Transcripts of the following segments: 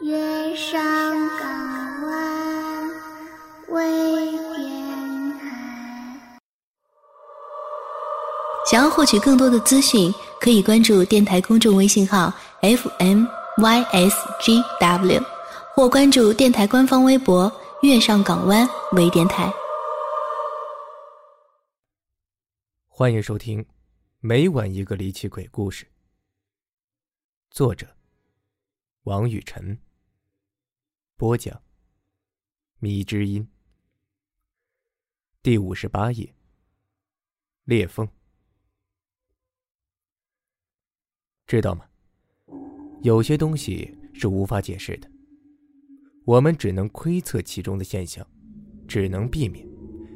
月上港湾微电台。想要获取更多的资讯，可以关注电台公众微信号 FMYSGW，或关注电台官方微博“月上港湾微电台”。欢迎收听，每晚一个离奇鬼故事。作者：王雨晨。播讲：迷之音。第五十八页。裂缝。知道吗？有些东西是无法解释的，我们只能窥测其中的现象，只能避免，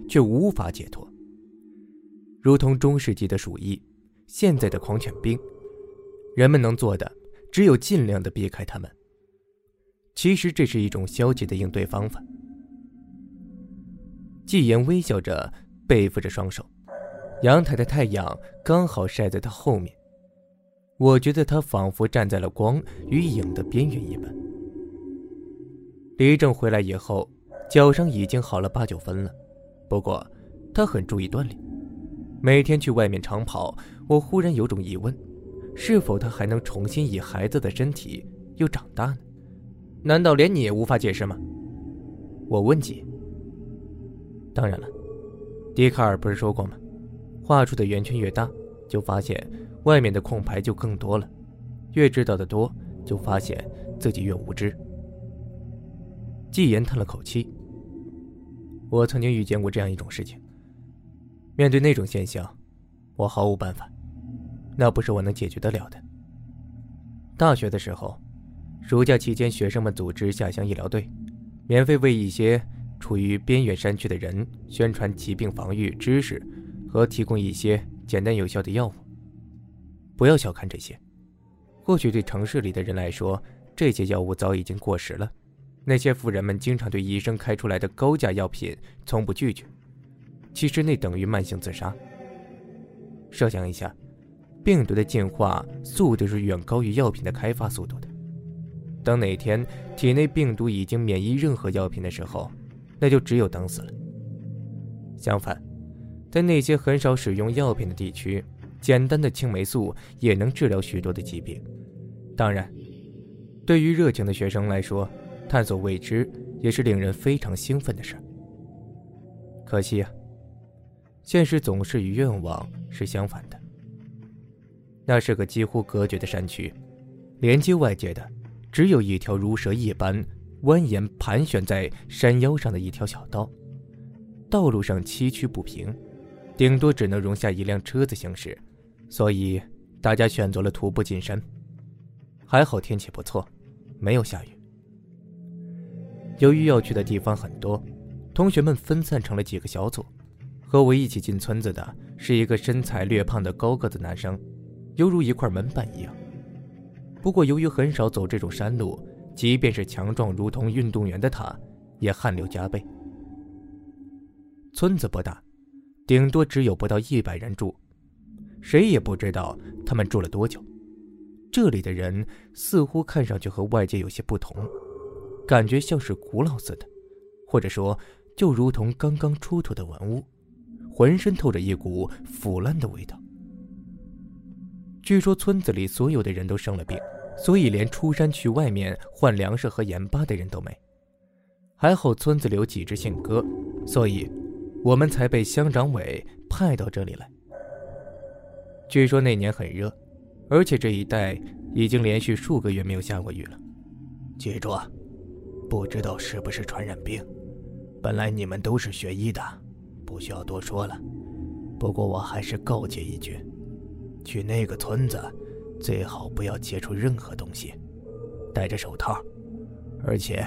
却无法解脱。如同中世纪的鼠疫，现在的狂犬病，人们能做的只有尽量的避开它们。其实这是一种消极的应对方法。季言微笑着背负着双手，阳台的太阳刚好晒在他后面，我觉得他仿佛站在了光与影的边缘一般。李正回来以后，脚伤已经好了八九分了，不过他很注意锻炼，每天去外面长跑。我忽然有种疑问：是否他还能重新以孩子的身体又长大呢？难道连你也无法解释吗？我问吉。当然了，笛卡尔不是说过吗？画出的圆圈越大，就发现外面的空白就更多了；越知道的多，就发现自己越无知。季言叹了口气。我曾经遇见过这样一种事情。面对那种现象，我毫无办法，那不是我能解决得了的。大学的时候。暑假期间，学生们组织下乡医疗队，免费为一些处于边远山区的人宣传疾病防御知识，和提供一些简单有效的药物。不要小看这些，或许对城市里的人来说，这些药物早已经过时了。那些富人们经常对医生开出来的高价药品从不拒绝，其实那等于慢性自杀。设想一下，病毒的进化速度是远高于药品的开发速度的。等哪天体内病毒已经免疫任何药品的时候，那就只有等死了。相反，在那些很少使用药品的地区，简单的青霉素也能治疗许多的疾病。当然，对于热情的学生来说，探索未知也是令人非常兴奋的事。可惜啊，现实总是与愿望是相反的。那是个几乎隔绝的山区，连接外界的。只有一条如蛇一般蜿蜒盘旋在山腰上的一条小道，道路上崎岖不平，顶多只能容下一辆车子行驶，所以大家选择了徒步进山。还好天气不错，没有下雨。由于要去的地方很多，同学们分散成了几个小组。和我一起进村子的是一个身材略胖的高个子男生，犹如一块门板一样。不过，由于很少走这种山路，即便是强壮如同运动员的他，也汗流浃背。村子不大，顶多只有不到一百人住，谁也不知道他们住了多久。这里的人似乎看上去和外界有些不同，感觉像是古老似的，或者说就如同刚刚出土的文物，浑身透着一股腐烂的味道。据说村子里所有的人都生了病，所以连出山去外面换粮食和盐巴的人都没。还好村子里有几只信鸽，所以我们才被乡长委派到这里来。据说那年很热，而且这一带已经连续数个月没有下过雨了。记住，不知道是不是传染病。本来你们都是学医的，不需要多说了。不过我还是告诫一句。去那个村子，最好不要接触任何东西，戴着手套，而且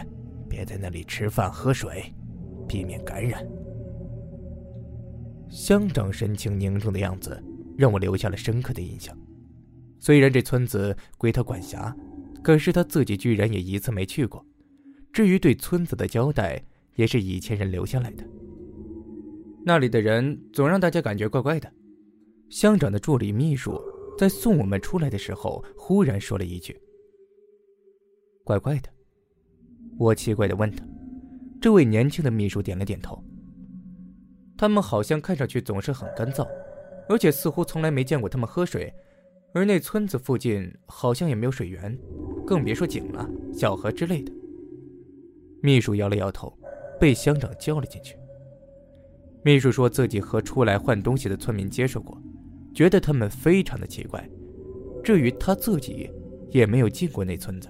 别在那里吃饭喝水，避免感染。乡长神情凝重的样子让我留下了深刻的印象。虽然这村子归他管辖，可是他自己居然也一次没去过。至于对村子的交代，也是以前人留下来的。那里的人总让大家感觉怪怪的。乡长的助理秘书在送我们出来的时候，忽然说了一句：“怪怪的。”我奇怪的问他，这位年轻的秘书点了点头。他们好像看上去总是很干燥，而且似乎从来没见过他们喝水。而那村子附近好像也没有水源，更别说井了、小河之类的。秘书摇了摇头，被乡长叫了进去。秘书说自己和出来换东西的村民接触过，觉得他们非常的奇怪。至于他自己，也没有进过那村子。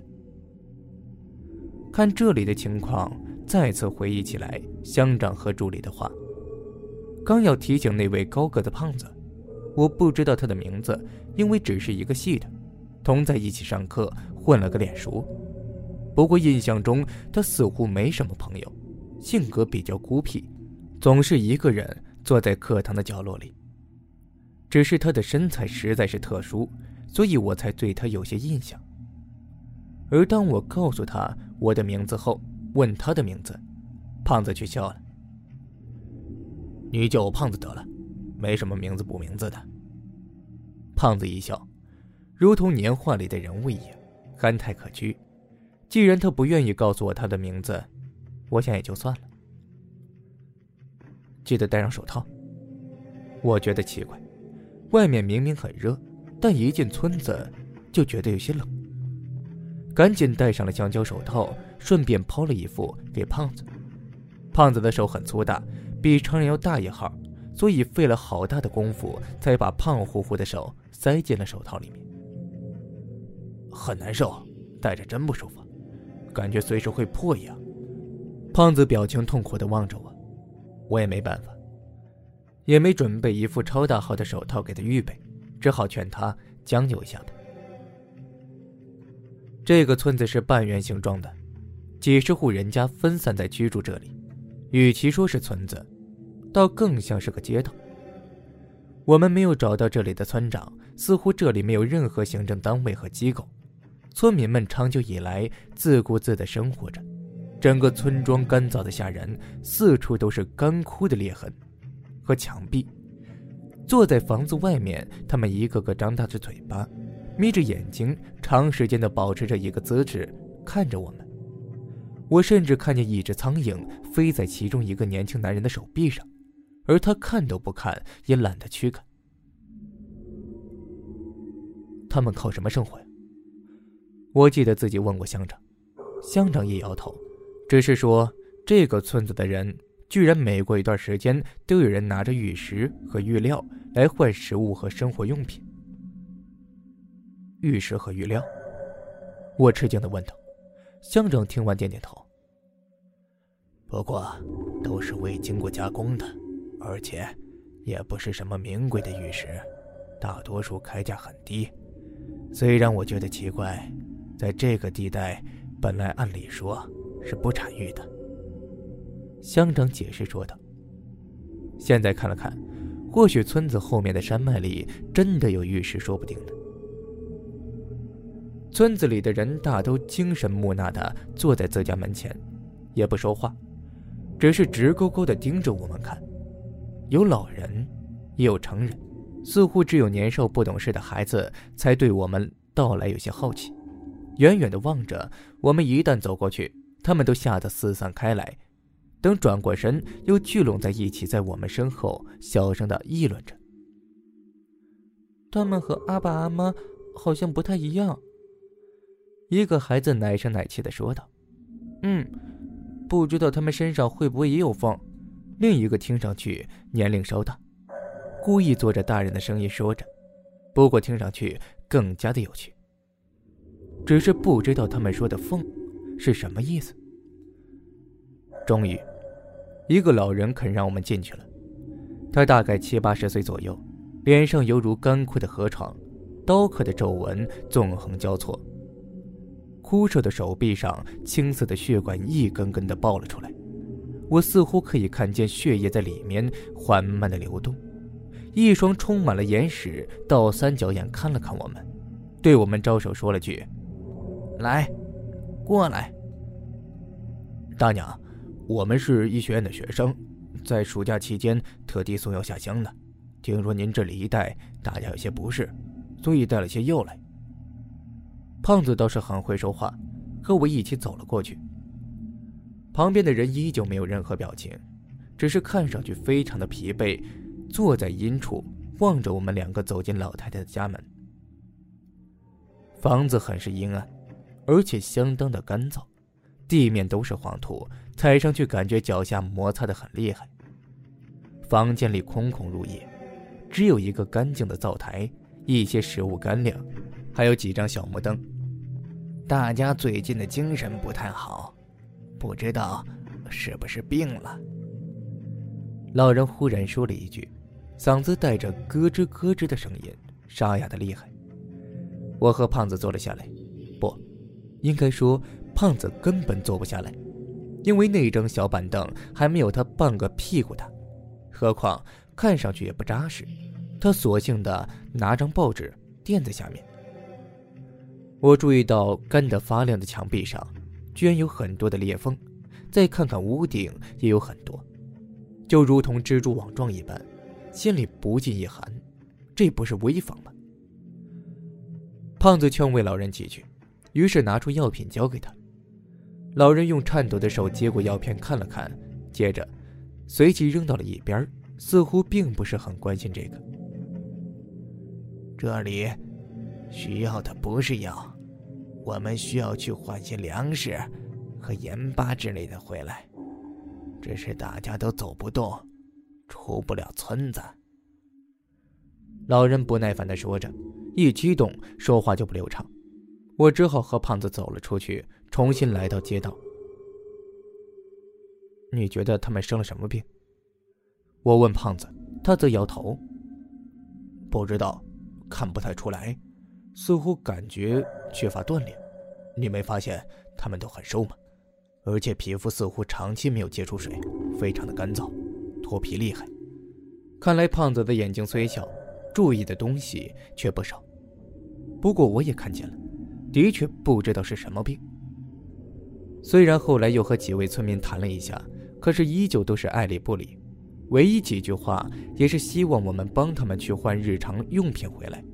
看这里的情况，再次回忆起来乡长和助理的话，刚要提醒那位高个的胖子。我不知道他的名字，因为只是一个系的，同在一起上课，混了个脸熟。不过印象中他似乎没什么朋友，性格比较孤僻，总是一个人坐在课堂的角落里。只是他的身材实在是特殊，所以我才对他有些印象。而当我告诉他我的名字后，问他的名字，胖子却笑了：“你叫我胖子得了。”没什么名字不名字的。胖子一笑，如同年画里的人物一样，憨态可掬。既然他不愿意告诉我他的名字，我想也就算了。记得戴上手套。我觉得奇怪，外面明明很热，但一进村子就觉得有些冷。赶紧戴上了橡胶手套，顺便抛了一副给胖子。胖子的手很粗大，比常人要大一号。所以费了好大的功夫，才把胖乎乎的手塞进了手套里面。很难受，戴着真不舒服，感觉随时会破一样。胖子表情痛苦的望着我，我也没办法，也没准备一副超大号的手套给他预备，只好劝他将就一下吧。这个村子是半圆形状的，几十户人家分散在居住这里，与其说是村子。倒更像是个街道。我们没有找到这里的村长，似乎这里没有任何行政单位和机构。村民们长久以来自顾自地生活着，整个村庄干燥的吓人，四处都是干枯的裂痕和墙壁。坐在房子外面，他们一个个张大着嘴巴，眯着眼睛，长时间地保持着一个姿势看着我们。我甚至看见一只苍蝇飞在其中一个年轻男人的手臂上。而他看都不看，也懒得驱赶。他们靠什么生活呀？我记得自己问过乡长，乡长也摇头，只是说这个村子的人居然每过一段时间都有人拿着玉石和玉料来换食物和生活用品。玉石和玉料？我吃惊的问道。乡长听完点点头。不过，都是未经过加工的。而且，也不是什么名贵的玉石，大多数开价很低。虽然我觉得奇怪，在这个地带，本来按理说是不产玉的。乡长解释说道：“现在看了看，或许村子后面的山脉里真的有玉石，说不定呢。”村子里的人大都精神木讷的坐在自家门前，也不说话，只是直勾勾的盯着我们看。有老人，也有成人，似乎只有年少不懂事的孩子才对我们到来有些好奇。远远的望着我们，一旦走过去，他们都吓得四散开来。等转过身，又聚拢在一起，在我们身后小声的议论着。他们和阿爸阿妈好像不太一样。一个孩子奶声奶气的说道：“嗯，不知道他们身上会不会也有缝。”另一个听上去年龄稍大，故意做着大人的声音说着，不过听上去更加的有趣。只是不知道他们说的“缝”是什么意思。终于，一个老人肯让我们进去了。他大概七八十岁左右，脸上犹如干枯的河床，刀刻的皱纹纵横交错，枯瘦的手臂上青色的血管一根根的爆了出来。我似乎可以看见血液在里面缓慢的流动，一双充满了眼屎倒三角眼看了看我们，对我们招手说了句：“来，过来。”大娘，我们是医学院的学生，在暑假期间特地送药下乡的。听说您这里一带大家有些不适，所以带了些药来。胖子倒是很会说话，和我一起走了过去。旁边的人依旧没有任何表情，只是看上去非常的疲惫，坐在阴处望着我们两个走进老太太的家门。房子很是阴暗，而且相当的干燥，地面都是黄土，踩上去感觉脚下摩擦的很厉害。房间里空空如也，只有一个干净的灶台，一些食物干粮，还有几张小木凳。大家最近的精神不太好，不知道是不是病了。老人忽然说了一句，嗓子带着咯吱咯吱的声音，沙哑的厉害。我和胖子坐了下来，不，应该说胖子根本坐不下来，因为那张小板凳还没有他半个屁股大。何况看上去也不扎实，他索性的拿张报纸垫在下面。我注意到干得发亮的墙壁上，居然有很多的裂缝，再看看屋顶也有很多，就如同蜘蛛网状一般，心里不禁一寒，这不是危房吗？胖子劝慰老人几句，于是拿出药品交给他。老人用颤抖的手接过药片看了看，接着。随即扔到了一边，似乎并不是很关心这个。这里需要的不是药，我们需要去换些粮食和盐巴之类的回来。只是大家都走不动，出不了村子。老人不耐烦的说着，一激动说话就不流畅。我只好和胖子走了出去，重新来到街道。你觉得他们生了什么病？我问胖子，他则摇头。不知道，看不太出来，似乎感觉缺乏锻炼。你没发现他们都很瘦吗？而且皮肤似乎长期没有接触水，非常的干燥，脱皮厉害。看来胖子的眼睛虽小，注意的东西却不少。不过我也看见了，的确不知道是什么病。虽然后来又和几位村民谈了一下。可是依旧都是爱理不理，唯一几句话也是希望我们帮他们去换日常用品回来。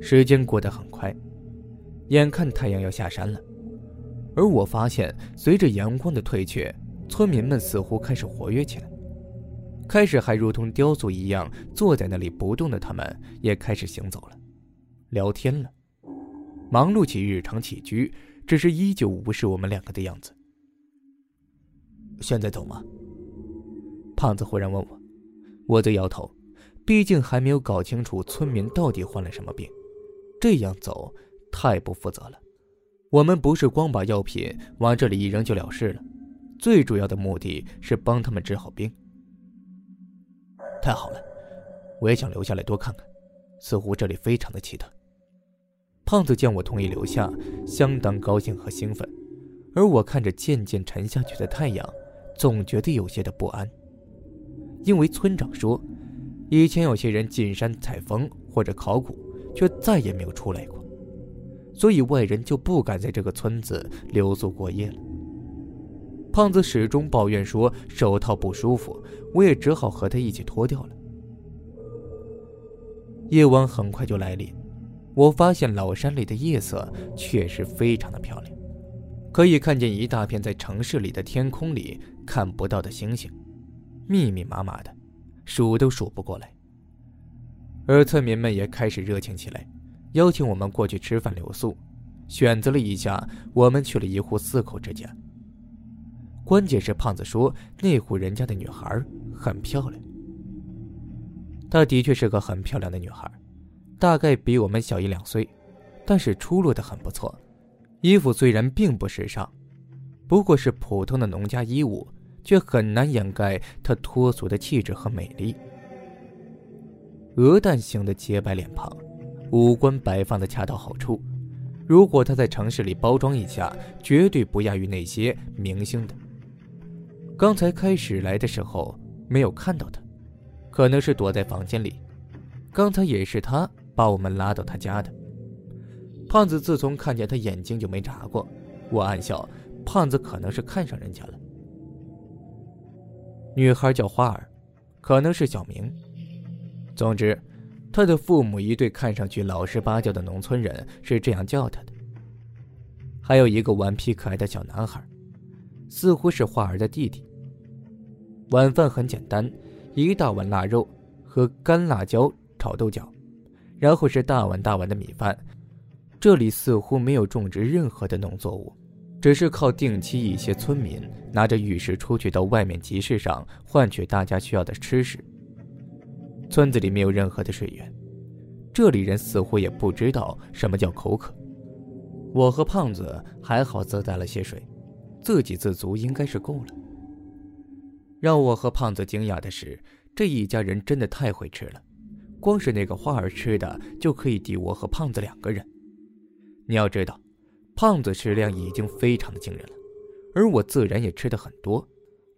时间过得很快，眼看太阳要下山了，而我发现随着阳光的退却，村民们似乎开始活跃起来。开始还如同雕塑一样坐在那里不动的他们，也开始行走了，聊天了，忙碌起日常起居，只是依旧无视我们两个的样子。现在走吗？胖子忽然问我，我则摇头，毕竟还没有搞清楚村民到底患了什么病，这样走太不负责了。我们不是光把药品往这里一扔就了事了，最主要的目的是帮他们治好病。太好了，我也想留下来多看看，似乎这里非常的奇特。胖子见我同意留下，相当高兴和兴奋，而我看着渐渐沉下去的太阳。总觉得有些的不安，因为村长说，以前有些人进山采风或者考古，却再也没有出来过，所以外人就不敢在这个村子留宿过夜了。胖子始终抱怨说手套不舒服，我也只好和他一起脱掉了。夜晚很快就来临，我发现老山里的夜色确实非常的漂亮。可以看见一大片在城市里的天空里看不到的星星，密密麻麻的，数都数不过来。而村民们也开始热情起来，邀请我们过去吃饭留宿。选择了一下，我们去了一户四口之家。关键是胖子说那户人家的女孩很漂亮。她的确是个很漂亮的女孩，大概比我们小一两岁，但是出落的很不错。衣服虽然并不时尚，不过是普通的农家衣物，却很难掩盖她脱俗的气质和美丽。鹅蛋型的洁白脸庞，五官摆放的恰到好处。如果她在城市里包装一下，绝对不亚于那些明星的。刚才开始来的时候没有看到她，可能是躲在房间里。刚才也是她把我们拉到他家的。胖子自从看见他眼睛就没眨过，我暗笑，胖子可能是看上人家了。女孩叫花儿，可能是小名。总之，他的父母一对看上去老实巴交的农村人是这样叫他的。还有一个顽皮可爱的小男孩，似乎是花儿的弟弟。晚饭很简单，一大碗腊肉和干辣椒炒豆角，然后是大碗大碗的米饭。这里似乎没有种植任何的农作物，只是靠定期一些村民拿着玉石出去到外面集市上换取大家需要的吃食。村子里没有任何的水源，这里人似乎也不知道什么叫口渴。我和胖子还好自带了些水，自给自足应该是够了。让我和胖子惊讶的是，这一家人真的太会吃了，光是那个花儿吃的就可以抵我和胖子两个人。你要知道，胖子食量已经非常的惊人了，而我自然也吃的很多。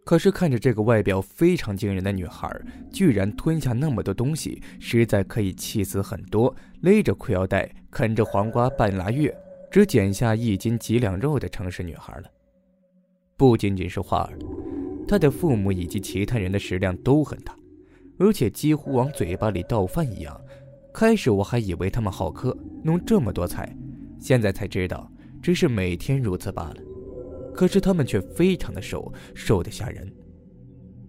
可是看着这个外表非常惊人的女孩，居然吞下那么多东西，实在可以气死很多勒着裤腰带、啃着黄瓜半拉月、只减下一斤几两肉的城市女孩了。不仅仅是花儿。他的父母以及其他人的食量都很大，而且几乎往嘴巴里倒饭一样。开始我还以为他们好客，弄这么多菜，现在才知道只是每天如此罢了。可是他们却非常的瘦，瘦得吓人。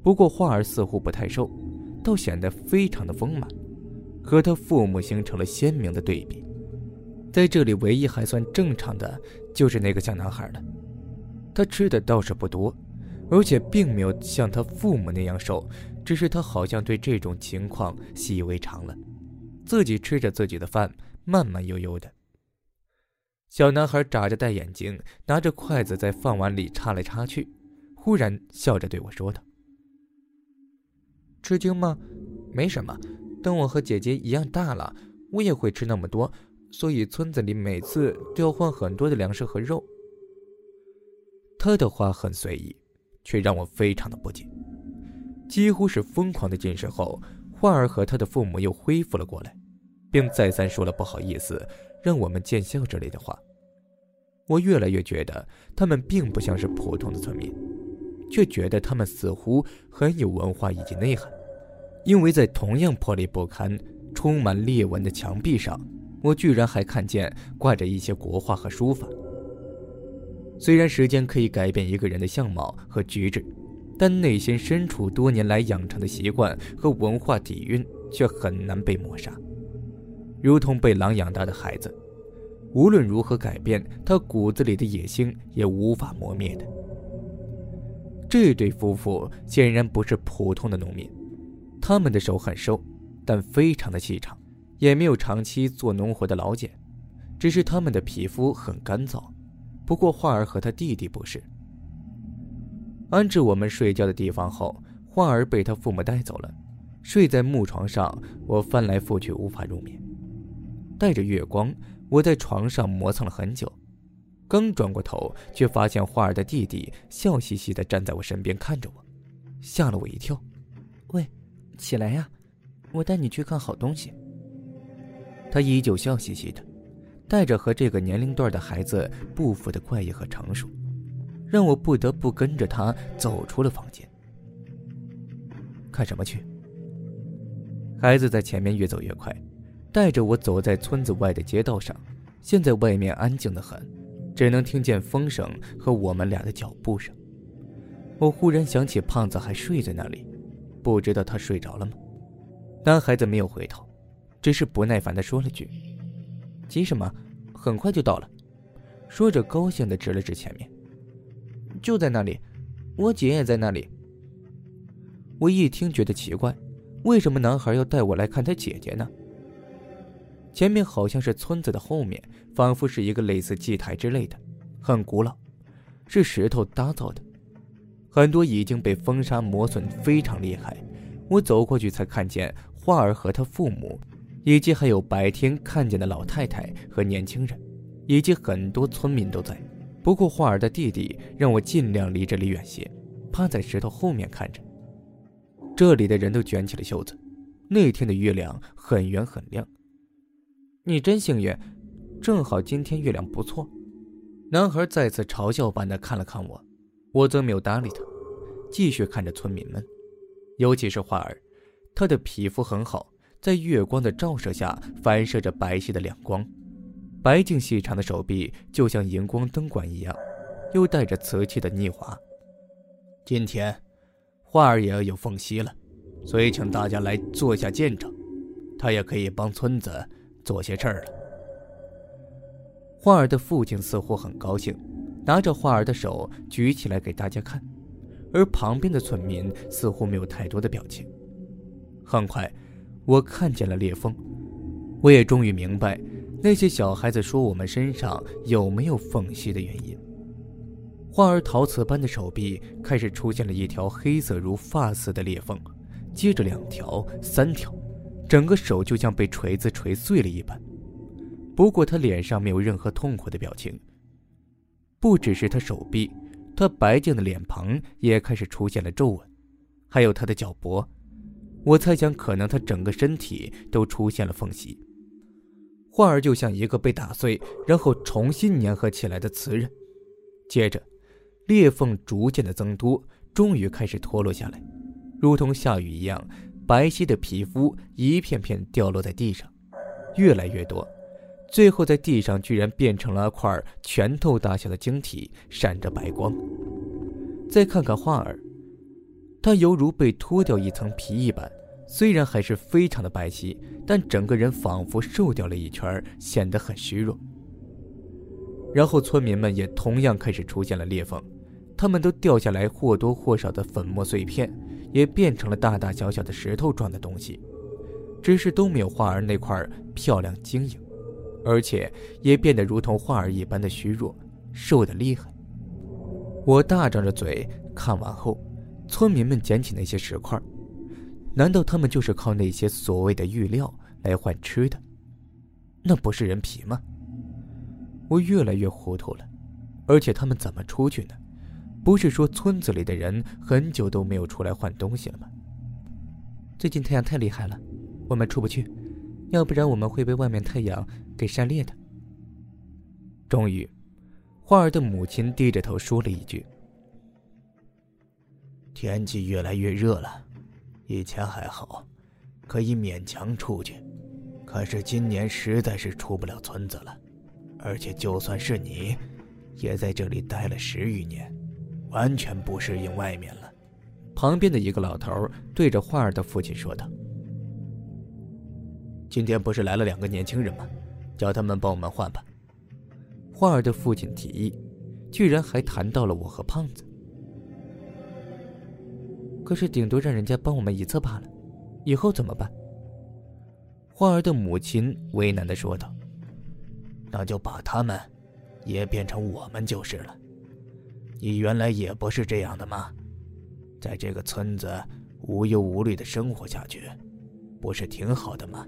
不过花儿似乎不太瘦，倒显得非常的丰满，和他父母形成了鲜明的对比。在这里，唯一还算正常的就是那个小男孩了，他吃的倒是不多。而且并没有像他父母那样瘦，只是他好像对这种情况习以为常了，自己吃着自己的饭，慢慢悠悠的。小男孩眨着大眼睛，拿着筷子在饭碗里插来插去，忽然笑着对我说道：“吃惊吗？没什么，等我和姐姐一样大了，我也会吃那么多，所以村子里每次都要换很多的粮食和肉。”他的话很随意。却让我非常的不解，几乎是疯狂的进食后，花儿和他的父母又恢复了过来，并再三说了不好意思、让我们见笑之类的话。我越来越觉得他们并不像是普通的村民，却觉得他们似乎很有文化以及内涵，因为在同样破裂不堪、充满裂纹的墙壁上，我居然还看见挂着一些国画和书法。虽然时间可以改变一个人的相貌和举止，但内心深处多年来养成的习惯和文化底蕴却很难被抹杀，如同被狼养大的孩子，无论如何改变，他骨子里的野性也无法磨灭的。这对夫妇显然不是普通的农民，他们的手很瘦，但非常的细长，也没有长期做农活的老茧，只是他们的皮肤很干燥。不过，花儿和他弟弟不是。安置我们睡觉的地方后，花儿被他父母带走了，睡在木床上。我翻来覆去无法入眠，带着月光，我在床上磨蹭了很久。刚转过头，却发现花儿的弟弟笑嘻嘻地站在我身边看着我，吓了我一跳。喂，起来呀，我带你去看好东西。他依旧笑嘻嘻的。带着和这个年龄段的孩子不符的怪异和成熟，让我不得不跟着他走出了房间。看什么去？孩子在前面越走越快，带着我走在村子外的街道上。现在外面安静的很，只能听见风声和我们俩的脚步声。我忽然想起胖子还睡在那里，不知道他睡着了吗？男孩子没有回头，只是不耐烦地说了句。急什么？很快就到了。说着，高兴的指了指前面，就在那里。我姐也在那里。我一听觉得奇怪，为什么男孩要带我来看他姐姐呢？前面好像是村子的后面，仿佛是一个类似祭台之类的，很古老，是石头打造的，很多已经被风沙磨损，非常厉害。我走过去才看见花儿和他父母。以及还有白天看见的老太太和年轻人，以及很多村民都在。不过花儿的弟弟让我尽量离这里远些，趴在石头后面看着。这里的人都卷起了袖子。那天的月亮很圆很亮。你真幸运，正好今天月亮不错。男孩再次嘲笑般的看了看我，我则没有搭理他，继续看着村民们，尤其是花儿，她的皮肤很好。在月光的照射下，反射着白皙的亮光，白净细长的手臂就像荧光灯管一样，又带着瓷器的腻滑，今天，花儿也要有缝隙了，所以请大家来做下见证，他也可以帮村子做些事儿了。花儿的父亲似乎很高兴，拿着花儿的手举起来给大家看，而旁边的村民似乎没有太多的表情。很快，我看见了裂缝，我也终于明白那些小孩子说我们身上有没有缝隙的原因。花儿陶瓷般的手臂开始出现了一条黑色如发丝的裂缝，接着两条、三条，整个手就像被锤子锤碎了一般。不过他脸上没有任何痛苦的表情。不只是他手臂，他白净的脸庞也开始出现了皱纹，还有他的脚脖。我猜想，可能他整个身体都出现了缝隙。花儿就像一个被打碎然后重新粘合起来的瓷人，接着。裂缝逐渐的增多，终于开始脱落下来，如同下雨一样，白皙的皮肤一片片掉落在地上，越来越多，最后在地上居然变成了块拳头大小的晶体，闪着白光。再看看花儿，它犹如被脱掉一层皮一般，虽然还是非常的白皙，但整个人仿佛瘦掉了一圈，显得很虚弱。然后村民们也同样开始出现了裂缝。他们都掉下来，或多或少的粉末碎片，也变成了大大小小的石头状的东西，只是都没有花儿那块漂亮晶莹，而且也变得如同花儿一般的虚弱，瘦得厉害。我大张着嘴看完后，村民们捡起那些石块，难道他们就是靠那些所谓的玉料来换吃的？那不是人皮吗？我越来越糊涂了，而且他们怎么出去呢？不是说村子里的人很久都没有出来换东西了吗？最近太阳太厉害了，我们出不去，要不然我们会被外面太阳给晒裂的。终于，花儿的母亲低着头说了一句：“天气越来越热了，以前还好，可以勉强出去，可是今年实在是出不了村子了，而且就算是你，也在这里待了十余年。”完全不适应外面了。旁边的一个老头对着花儿的父亲说道：“今天不是来了两个年轻人吗？叫他们帮我们换吧。”花儿的父亲提议，居然还谈到了我和胖子。可是顶多让人家帮我们一次罢了，以后怎么办？花儿的母亲为难的说道：“那就把他们也变成我们就是了。”你原来也不是这样的吗？在这个村子无忧无虑的生活下去，不是挺好的吗？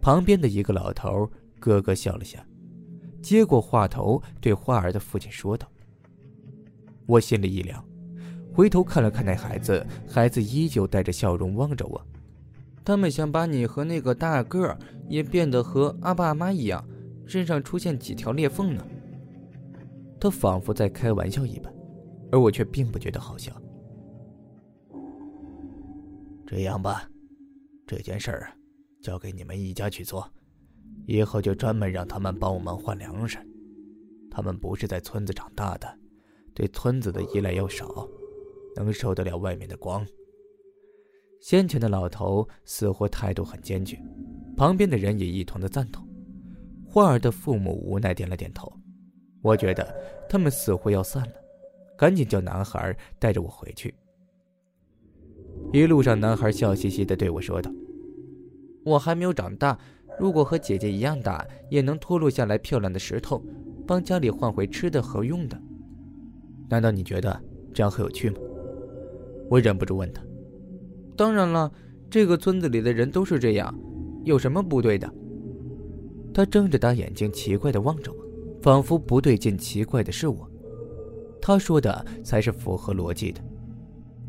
旁边的一个老头咯咯笑了下，接过话头对花儿的父亲说道：“我心里一凉，回头看了看那孩子，孩子依旧带着笑容望着我。他们想把你和那个大个儿也变得和阿爸阿妈一样，身上出现几条裂缝呢。”他仿佛在开玩笑一般，而我却并不觉得好笑。这样吧，这件事儿交给你们一家去做，以后就专门让他们帮我们换粮食。他们不是在村子长大的，对村子的依赖又少，能受得了外面的光。先前的老头似乎态度很坚决，旁边的人也一同的赞同。花儿的父母无奈点了点头。我觉得他们似乎要散了，赶紧叫男孩带着我回去。一路上，男孩笑嘻嘻的对我说道：“我还没有长大，如果和姐姐一样大，也能脱落下来漂亮的石头，帮家里换回吃的和用的。难道你觉得这样很有趣吗？”我忍不住问他：“当然了，这个村子里的人都是这样，有什么不对的？”他睁着大眼睛，奇怪的望着我。仿佛不对劲，奇怪的是我，他说的才是符合逻辑的。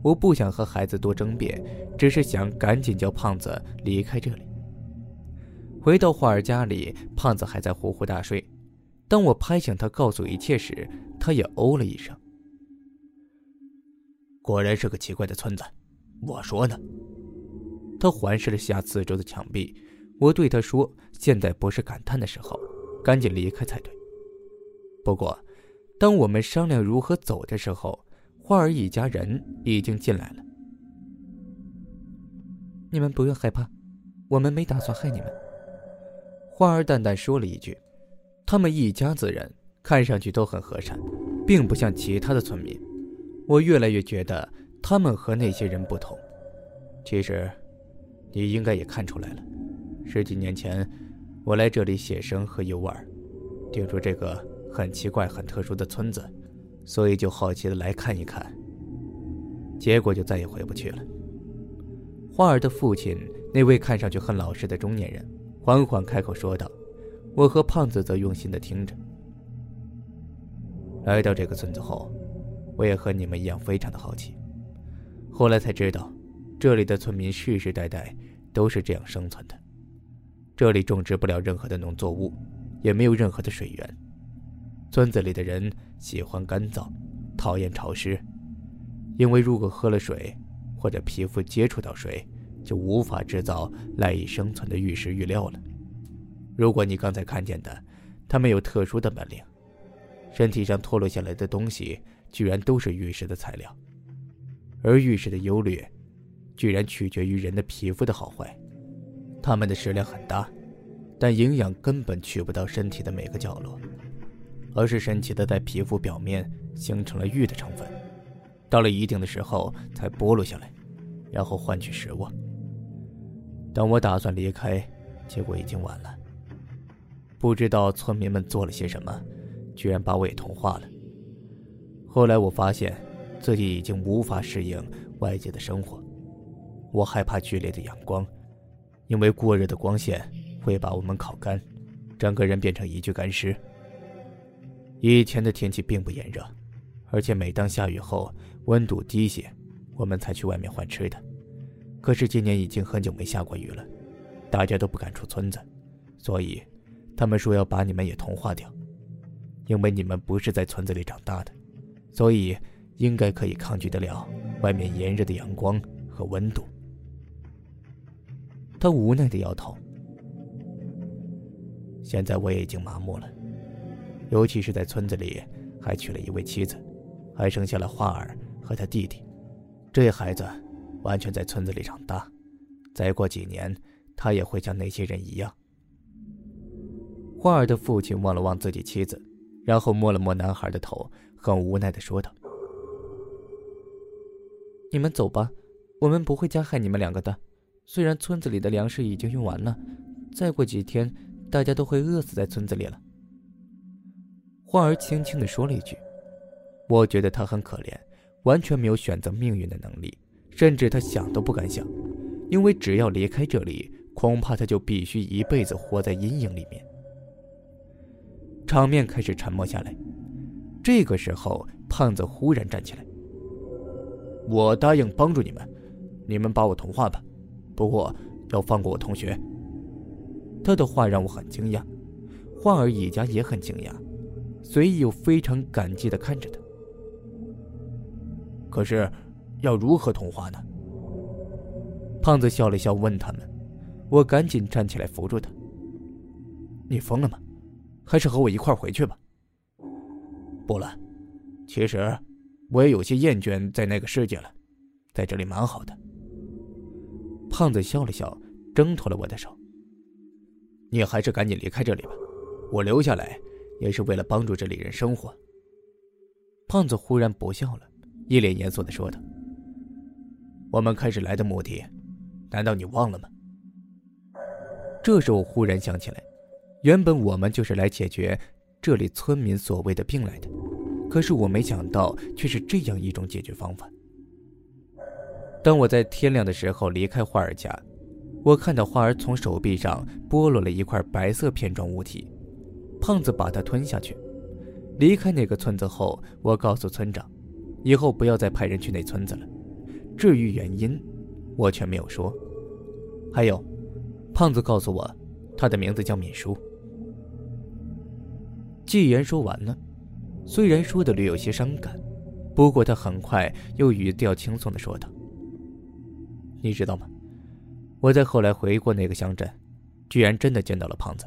我不想和孩子多争辩，只是想赶紧叫胖子离开这里。回到花儿家里，胖子还在呼呼大睡。当我拍醒他，告诉一切时，他也哦了一声。果然是个奇怪的村子，我说呢。他环视了下四周的墙壁。我对他说：“现在不是感叹的时候，赶紧离开才对。”不过，当我们商量如何走的时候，花儿一家人已经进来了。你们不用害怕，我们没打算害你们。花儿淡淡说了一句：“他们一家子人看上去都很和善，并不像其他的村民。我越来越觉得他们和那些人不同。其实，你应该也看出来了。十几年前，我来这里写生和游玩，听说这个很奇怪、很特殊的村子，所以就好奇的来看一看。结果就再也回不去了。”花儿的父亲，那位看上去很老实的中年人。缓缓开口说道：“我和胖子则用心的听着。来到这个村子后，我也和你们一样非常的好奇。后来才知道，这里的村民世世代代都是这样生存的。这里种植不了任何的农作物，也没有任何的水源。村子里的人喜欢干燥，讨厌潮湿，因为如果喝了水，或者皮肤接触到水。”就无法制造赖以生存的玉石玉料了。如果你刚才看见的，他们有特殊的本领，身体上脱落下来的东西居然都是玉石的材料，而玉石的优劣，居然取决于人的皮肤的好坏。它们的食量很大，但营养根本去不到身体的每个角落，而是神奇的在皮肤表面形成了玉的成分，到了一定的时候才剥落下来，然后换取食物。当我打算离开，结果已经晚了。不知道村民们做了些什么，居然把我也同化了。后来我发现，自己已经无法适应外界的生活。我害怕剧烈的阳光，因为过热的光线会把我们烤干，整个人变成一具干尸。以前的天气并不炎热，而且每当下雨后温度低些，我们才去外面换吃的。可是今年已经很久没下过雨了，大家都不敢出村子，所以他们说要把你们也同化掉，因为你们不是在村子里长大的，所以应该可以抗拒得了外面炎热的阳光和温度。他无奈的摇头。现在我也已经麻木了，尤其是在村子里还娶了一位妻子，还生下了花儿和他弟弟，这孩子。完全在村子里长大，再过几年，他也会像那些人一样。花儿的父亲望了望自己妻子，然后摸了摸男孩的头，很无奈的说道：“你们走吧，我们不会加害你们两个的。虽然村子里的粮食已经用完了，再过几天，大家都会饿死在村子里了。”花儿轻轻的说了一句：“我觉得他很可怜，完全没有选择命运的能力。”甚至他想都不敢想，因为只要离开这里，恐怕他就必须一辈子活在阴影里面。场面开始沉默下来。这个时候，胖子忽然站起来：“我答应帮助你们，你们把我同化吧，不过要放过我同学。”他的话让我很惊讶，花儿一家也很惊讶，随意又非常感激的看着他。可是。要如何同化呢？胖子笑了笑，问他们。我赶紧站起来扶住他。你疯了吗？还是和我一块回去吧。不了，其实我也有些厌倦在那个世界了，在这里蛮好的。胖子笑了笑，挣脱了我的手。你还是赶紧离开这里吧，我留下来也是为了帮助这里人生活。胖子忽然不笑了，一脸严肃的说道。我们开始来的目的，难道你忘了吗？这时我忽然想起来，原本我们就是来解决这里村民所谓的病来的，可是我没想到却是这样一种解决方法。当我在天亮的时候离开花儿家，我看到花儿从手臂上剥落了一块白色片状物体，胖子把它吞下去。离开那个村子后，我告诉村长，以后不要再派人去那村子了。至于原因，我却没有说。还有，胖子告诉我，他的名字叫敏叔。既然说完了，虽然说的略有些伤感，不过他很快又语调轻松的说道：“你知道吗？我在后来回过那个乡镇，居然真的见到了胖子。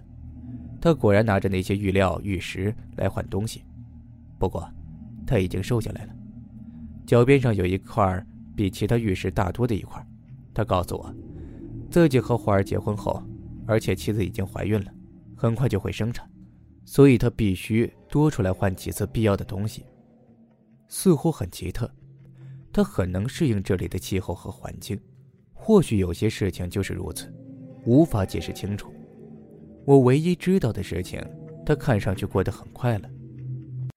他果然拿着那些玉料玉石来换东西，不过他已经瘦下来了。”脚边上有一块比其他玉石大多的一块。他告诉我，自己和华儿结婚后，而且妻子已经怀孕了，很快就会生产，所以他必须多出来换几次必要的东西。似乎很奇特，他很能适应这里的气候和环境。或许有些事情就是如此，无法解释清楚。我唯一知道的事情，他看上去过得很快乐，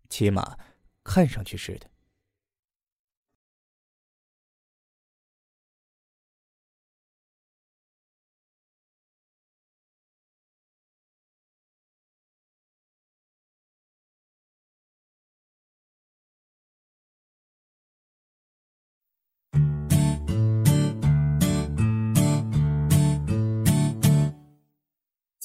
起码看上去是的。